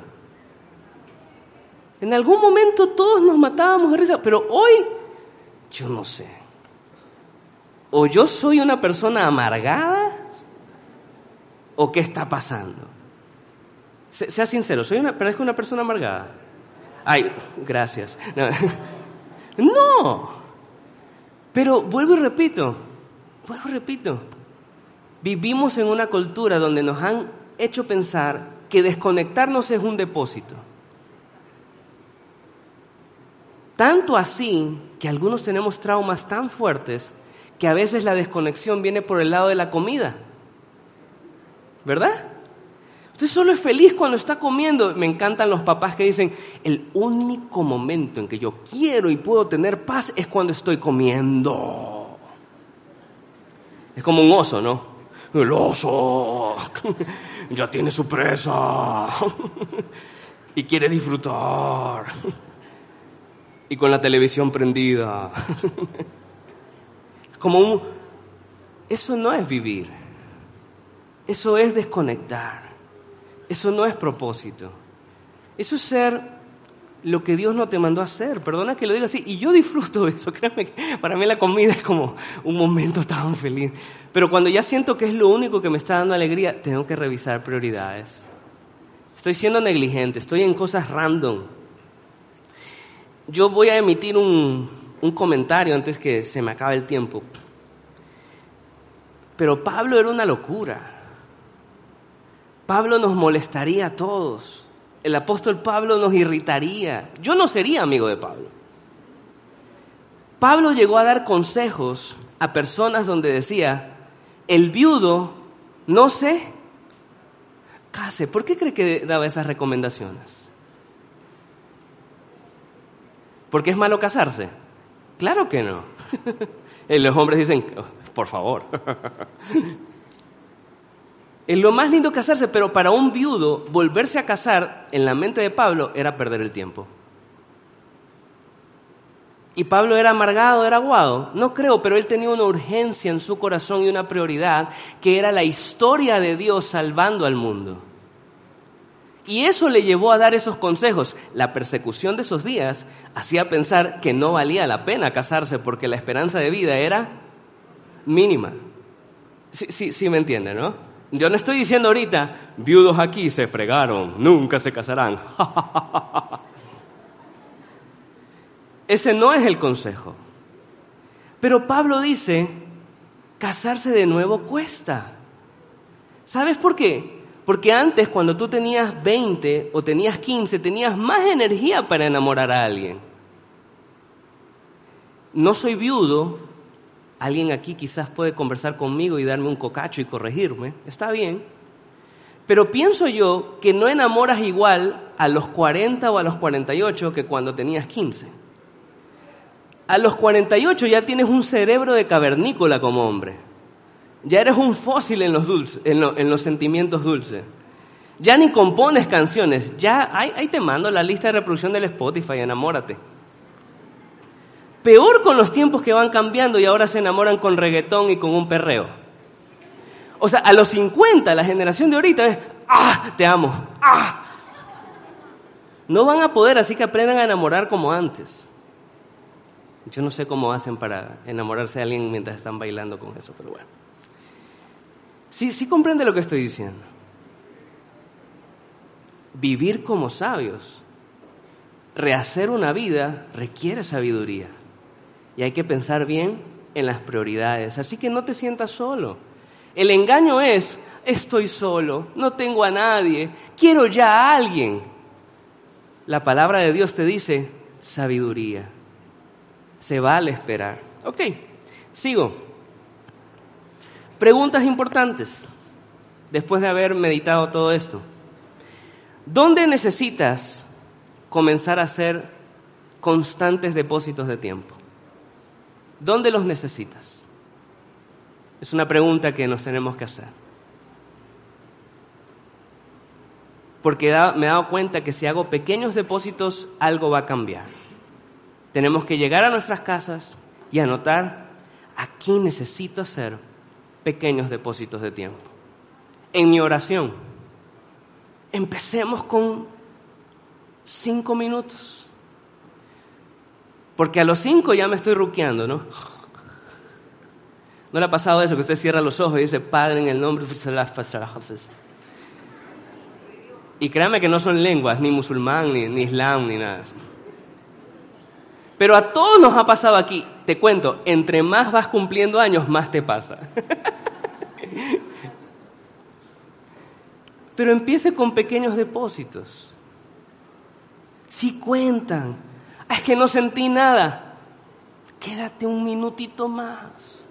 En algún momento todos nos matábamos de risa, pero hoy yo no sé. O yo soy una persona amargada o qué está pasando. Sea sincero, soy una, parezco una persona amargada. Ay, gracias. no. Pero vuelvo y repito, vuelvo y repito. Vivimos en una cultura donde nos han hecho pensar que desconectarnos es un depósito. Tanto así que algunos tenemos traumas tan fuertes que a veces la desconexión viene por el lado de la comida. ¿Verdad? Usted solo es feliz cuando está comiendo. Me encantan los papás que dicen, el único momento en que yo quiero y puedo tener paz es cuando estoy comiendo. Es como un oso, ¿no? el oso ya tiene su presa y quiere disfrutar. Y con la televisión prendida. Como un... Eso no es vivir. Eso es desconectar. Eso no es propósito. Eso es ser lo que Dios no te mandó a hacer. Perdona que lo diga así. Y yo disfruto eso. Créeme que para mí la comida es como un momento tan feliz. Pero cuando ya siento que es lo único que me está dando alegría, tengo que revisar prioridades. Estoy siendo negligente, estoy en cosas random. Yo voy a emitir un, un comentario antes que se me acabe el tiempo. Pero Pablo era una locura. Pablo nos molestaría a todos. El apóstol Pablo nos irritaría. Yo no sería amigo de Pablo. Pablo llegó a dar consejos a personas donde decía, el viudo no se case. ¿Por qué cree que daba esas recomendaciones? ¿Porque es malo casarse? Claro que no. Los hombres dicen, por favor. Es lo más lindo casarse, pero para un viudo volverse a casar en la mente de Pablo era perder el tiempo. ¿Y Pablo era amargado, era aguado? No creo, pero él tenía una urgencia en su corazón y una prioridad que era la historia de Dios salvando al mundo. Y eso le llevó a dar esos consejos. La persecución de esos días hacía pensar que no valía la pena casarse porque la esperanza de vida era mínima. Sí, sí, sí me entiende, ¿no? Yo no estoy diciendo ahorita, viudos aquí se fregaron, nunca se casarán. Ese no es el consejo. Pero Pablo dice, casarse de nuevo cuesta. ¿Sabes por qué? Porque antes cuando tú tenías 20 o tenías 15, tenías más energía para enamorar a alguien. No soy viudo, alguien aquí quizás puede conversar conmigo y darme un cocacho y corregirme, está bien. Pero pienso yo que no enamoras igual a los 40 o a los 48 que cuando tenías 15. A los 48 ya tienes un cerebro de cavernícola como hombre. Ya eres un fósil en los, dulces, en, los sentimientos dulces. Ya ni compones canciones. Ya ahí, te mando la lista de reproducción del Spotify, enamórate. Peor con los tiempos que van cambiando y ahora se enamoran con reggaetón y con un perreo. O sea, a los 50, la generación de ahorita es, ¡ah! Te amo, ¡ah! No van a poder, así que aprendan a enamorar como antes. Yo no sé cómo hacen para enamorarse de alguien mientras están bailando con eso, pero bueno. Sí, sí comprende lo que estoy diciendo. Vivir como sabios, rehacer una vida requiere sabiduría. Y hay que pensar bien en las prioridades. Así que no te sientas solo. El engaño es, estoy solo, no tengo a nadie, quiero ya a alguien. La palabra de Dios te dice sabiduría se vale esperar. Ok, sigo. Preguntas importantes. después de haber meditado todo esto? ¿Dónde necesitas comenzar a hacer constantes depósitos de tiempo? ¿Dónde los necesitas? Es una pregunta que nos tenemos que hacer. Porque me he dado cuenta que si hago pequeños depósitos, algo va a cambiar. Tenemos que llegar a nuestras casas y anotar, aquí necesito hacer pequeños depósitos de tiempo. En mi oración, empecemos con cinco minutos. Porque a los cinco ya me estoy ruqueando, ¿no? ¿No le ha pasado eso que usted cierra los ojos y dice, Padre, en el nombre de Y créame que no son lenguas, ni musulmán, ni, ni islam, ni nada. Pero a todos nos ha pasado aquí, te cuento, entre más vas cumpliendo años, más te pasa. Pero empiece con pequeños depósitos. Si cuentan, es que no sentí nada, quédate un minutito más.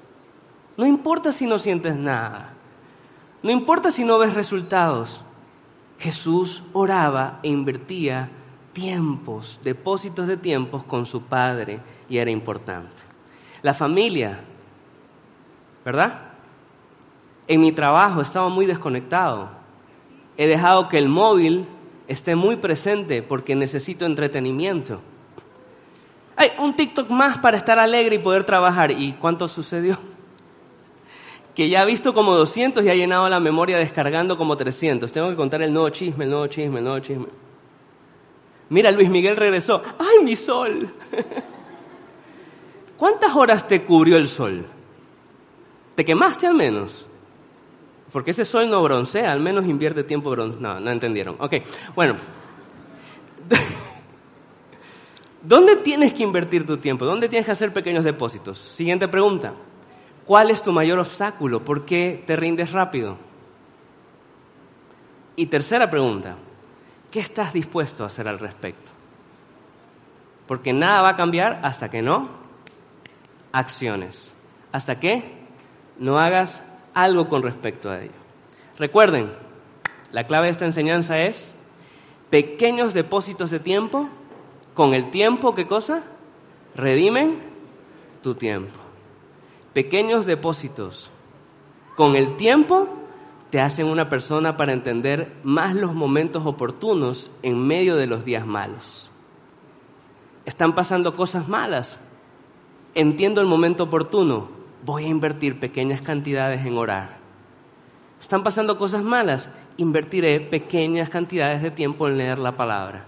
No importa si no sientes nada, no importa si no ves resultados. Jesús oraba e invertía tiempos, depósitos de tiempos con su padre y era importante. La familia, ¿verdad? En mi trabajo estaba muy desconectado. He dejado que el móvil esté muy presente porque necesito entretenimiento. Hay un TikTok más para estar alegre y poder trabajar. ¿Y cuánto sucedió? Que ya ha visto como 200 y ha llenado la memoria descargando como 300. Tengo que contar el nuevo chisme, el nuevo chisme, el nuevo chisme. Mira, Luis Miguel regresó. ¡Ay, mi sol! ¿Cuántas horas te cubrió el sol? ¿Te quemaste al menos? Porque ese sol no broncea, al menos invierte tiempo bronce. No, no entendieron. Ok, bueno. ¿Dónde tienes que invertir tu tiempo? ¿Dónde tienes que hacer pequeños depósitos? Siguiente pregunta. ¿Cuál es tu mayor obstáculo? ¿Por qué te rindes rápido? Y tercera pregunta. ¿Qué estás dispuesto a hacer al respecto? Porque nada va a cambiar hasta que no acciones, hasta que no hagas algo con respecto a ello. Recuerden, la clave de esta enseñanza es pequeños depósitos de tiempo, con el tiempo, ¿qué cosa? Redimen tu tiempo. Pequeños depósitos, con el tiempo te hacen una persona para entender más los momentos oportunos en medio de los días malos. Están pasando cosas malas. Entiendo el momento oportuno. Voy a invertir pequeñas cantidades en orar. Están pasando cosas malas. Invertiré pequeñas cantidades de tiempo en leer la palabra.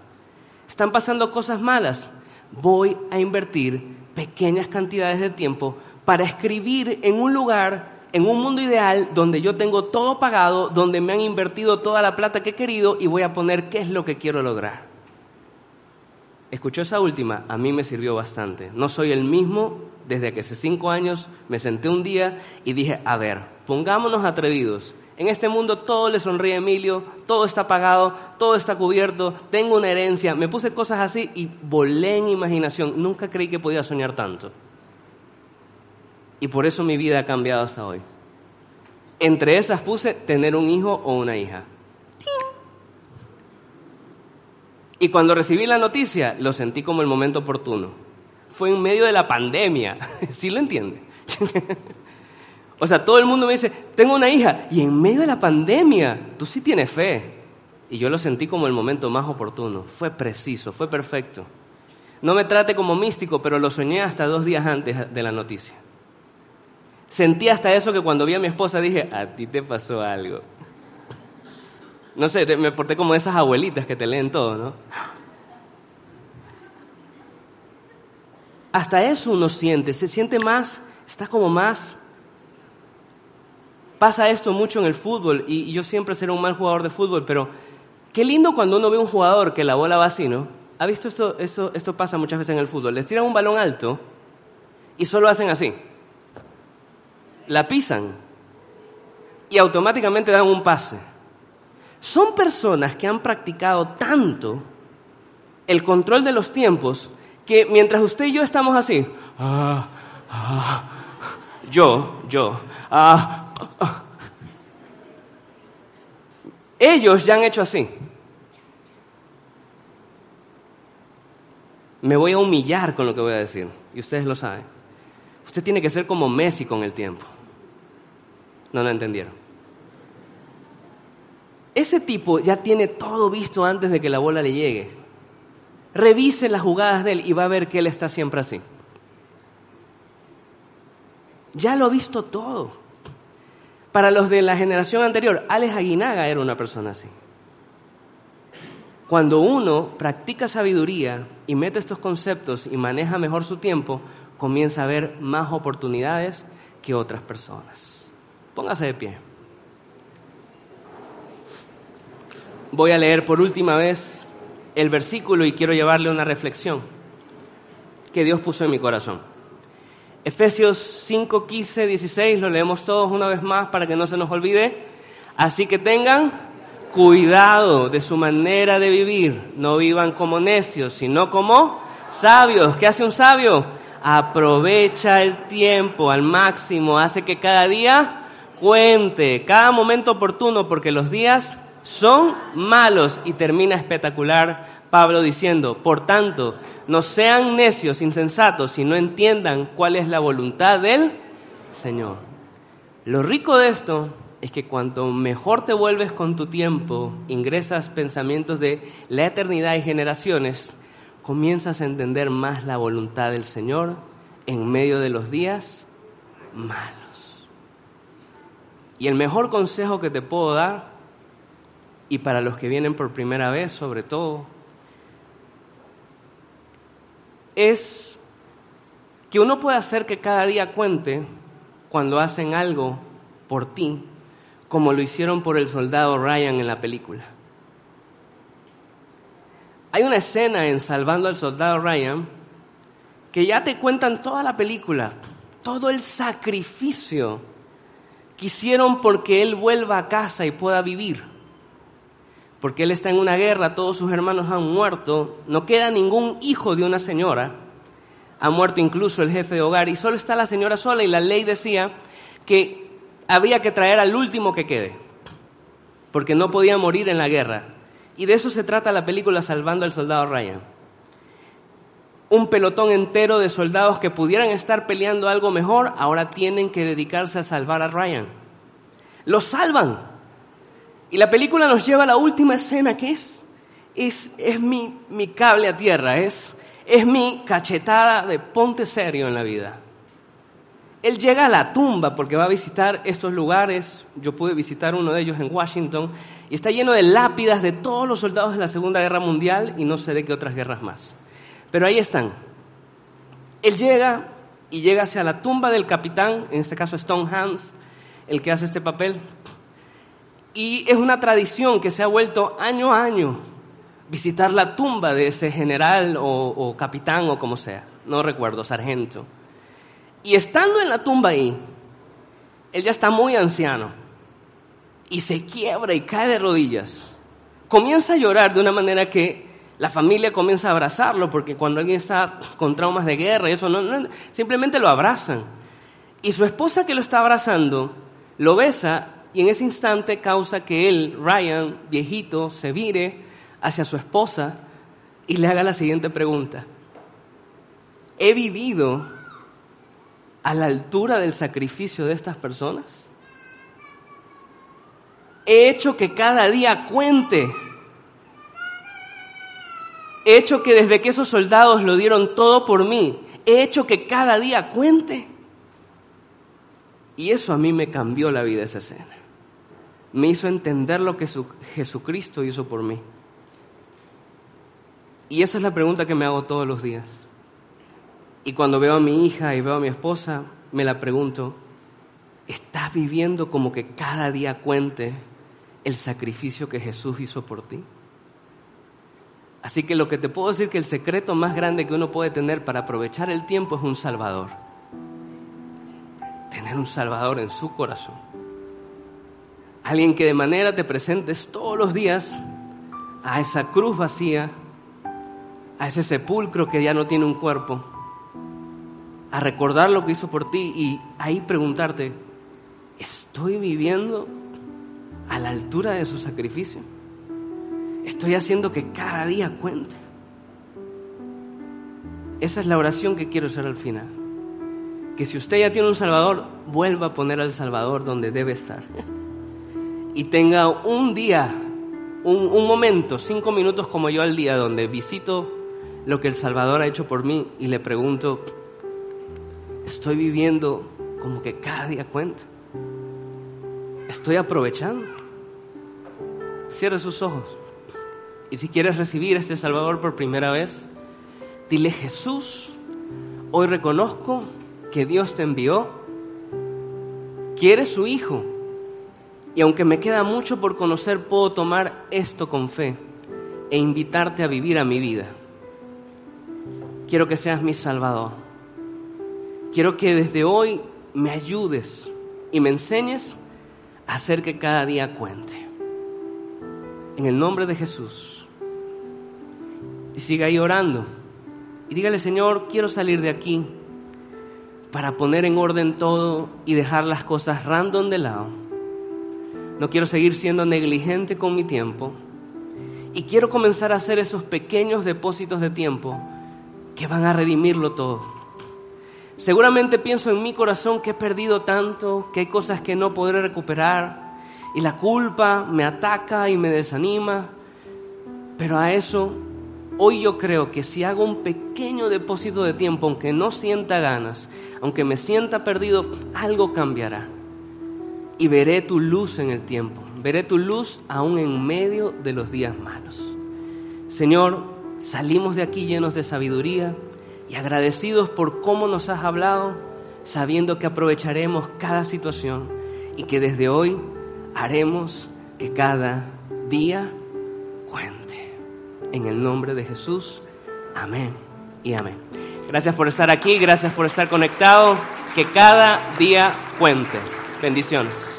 Están pasando cosas malas. Voy a invertir pequeñas cantidades de tiempo para escribir en un lugar en un mundo ideal donde yo tengo todo pagado, donde me han invertido toda la plata que he querido y voy a poner qué es lo que quiero lograr. Escuchó esa última, a mí me sirvió bastante. No soy el mismo desde que hace cinco años me senté un día y dije, a ver, pongámonos atrevidos. En este mundo todo le sonríe a Emilio, todo está pagado, todo está cubierto, tengo una herencia. Me puse cosas así y volé en imaginación. Nunca creí que podía soñar tanto. Y por eso mi vida ha cambiado hasta hoy. Entre esas puse tener un hijo o una hija. Y cuando recibí la noticia, lo sentí como el momento oportuno. Fue en medio de la pandemia. ¿Sí lo entiende? o sea, todo el mundo me dice, tengo una hija. Y en medio de la pandemia, tú sí tienes fe. Y yo lo sentí como el momento más oportuno. Fue preciso, fue perfecto. No me trate como místico, pero lo soñé hasta dos días antes de la noticia. Sentí hasta eso que cuando vi a mi esposa dije, a ti te pasó algo. No sé, me porté como esas abuelitas que te leen todo, ¿no? Hasta eso uno siente, se siente más, está como más. Pasa esto mucho en el fútbol y yo siempre seré un mal jugador de fútbol, pero qué lindo cuando uno ve un jugador que la bola va así, ¿no? ¿Ha visto esto? Esto, pasa muchas veces en el fútbol. Les tiran un balón alto y solo hacen así la pisan y automáticamente dan un pase. Son personas que han practicado tanto el control de los tiempos que mientras usted y yo estamos así, ah, ah, yo, yo, ah, Ellos ya han hecho así. Me voy a humillar con lo que voy a decir, y ustedes lo saben. Usted tiene que ser como Messi con el tiempo. No lo entendieron. Ese tipo ya tiene todo visto antes de que la bola le llegue. Revise las jugadas de él y va a ver que él está siempre así. Ya lo ha visto todo. Para los de la generación anterior, Alex Aguinaga era una persona así. Cuando uno practica sabiduría y mete estos conceptos y maneja mejor su tiempo, comienza a ver más oportunidades que otras personas. Póngase de pie. Voy a leer por última vez el versículo y quiero llevarle una reflexión que Dios puso en mi corazón. Efesios 5, 15, 16, lo leemos todos una vez más para que no se nos olvide. Así que tengan cuidado de su manera de vivir. No vivan como necios, sino como sabios. ¿Qué hace un sabio? Aprovecha el tiempo al máximo, hace que cada día cuente, cada momento oportuno, porque los días son malos y termina espectacular Pablo diciendo, por tanto, no sean necios, insensatos, y no entiendan cuál es la voluntad del Señor. Lo rico de esto es que cuanto mejor te vuelves con tu tiempo, ingresas pensamientos de la eternidad y generaciones, comienzas a entender más la voluntad del Señor en medio de los días malos. Y el mejor consejo que te puedo dar, y para los que vienen por primera vez sobre todo, es que uno puede hacer que cada día cuente cuando hacen algo por ti, como lo hicieron por el soldado Ryan en la película. Hay una escena en Salvando al Soldado Ryan que ya te cuentan toda la película, todo el sacrificio que hicieron porque él vuelva a casa y pueda vivir porque él está en una guerra, todos sus hermanos han muerto, no queda ningún hijo de una señora, ha muerto incluso el jefe de hogar y solo está la señora sola y la ley decía que habría que traer al último que quede, porque no podía morir en la guerra. Y de eso se trata la película Salvando al Soldado Ryan. Un pelotón entero de soldados que pudieran estar peleando algo mejor, ahora tienen que dedicarse a salvar a Ryan. Lo salvan y la película nos lleva a la última escena que es, es, es mi, mi cable a tierra, es, es mi cachetada de ponte serio en la vida. Él llega a la tumba porque va a visitar estos lugares. Yo pude visitar uno de ellos en Washington y está lleno de lápidas de todos los soldados de la Segunda Guerra Mundial y no sé de qué otras guerras más. Pero ahí están. Él llega y llega hacia la tumba del capitán, en este caso Stone Hans, el que hace este papel, y es una tradición que se ha vuelto año a año visitar la tumba de ese general o, capitán o como sea, no recuerdo, sargento. Y estando en la tumba ahí, él ya está muy anciano y se quiebra y cae de rodillas. Comienza a llorar de una manera que la familia comienza a abrazarlo, porque cuando alguien está con traumas de guerra y eso, no, simplemente lo abrazan. Y su esposa que lo está abrazando, lo besa y en ese instante causa que él, Ryan, viejito, se vire hacia su esposa y le haga la siguiente pregunta. ¿He vivido a la altura del sacrificio de estas personas? He hecho que cada día cuente. He hecho que desde que esos soldados lo dieron todo por mí, he hecho que cada día cuente. Y eso a mí me cambió la vida esa escena me hizo entender lo que Jesucristo hizo por mí. Y esa es la pregunta que me hago todos los días. Y cuando veo a mi hija y veo a mi esposa, me la pregunto, ¿estás viviendo como que cada día cuente el sacrificio que Jesús hizo por ti? Así que lo que te puedo decir que el secreto más grande que uno puede tener para aprovechar el tiempo es un Salvador. Tener un Salvador en su corazón. Alguien que de manera te presentes todos los días a esa cruz vacía, a ese sepulcro que ya no tiene un cuerpo, a recordar lo que hizo por ti y ahí preguntarte, ¿estoy viviendo a la altura de su sacrificio. Estoy haciendo que cada día cuente. Esa es la oración que quiero hacer al final. Que si usted ya tiene un Salvador, vuelva a poner al Salvador donde debe estar. Y tenga un día, un, momento, cinco minutos como yo al día, donde visito lo que el Salvador ha hecho por mí y le pregunto, estoy viviendo como que cada día cuenta. Estoy aprovechando. Cierre sus ojos. Y si quieres recibir a este Salvador por primera vez, dile Jesús, hoy reconozco que Dios te envió, que eres su hijo. Y aunque me queda mucho por conocer, puedo tomar esto con fe e invitarte a vivir a mi vida. Quiero que seas mi Salvador. Quiero que desde hoy me ayudes y me enseñes a hacer que cada día cuente. En el nombre de Jesús. Y siga ahí orando. Y dígale, Señor, quiero salir de aquí para poner en orden todo y dejar las cosas random de lado. No quiero seguir siendo negligente con mi tiempo. Y quiero comenzar a hacer esos pequeños depósitos de tiempo que van a redimirlo todo. Seguramente pienso en mi corazón que he perdido tanto, que hay cosas que no podré recuperar y la culpa me ataca y me desanima. Pero a eso, hoy yo creo que si hago un pequeño depósito de tiempo, aunque no sienta ganas, aunque me sienta perdido, algo cambiará. Y veré tu luz en el tiempo, veré tu luz aún en medio de los días malos. Señor, salimos de aquí llenos de sabiduría y agradecidos por cómo nos has hablado, sabiendo que aprovecharemos cada situación y que desde hoy haremos que cada día cuente. En el nombre de Jesús, amén y amén. Gracias por estar aquí, gracias por estar conectado, que cada día cuente. Bendiciones.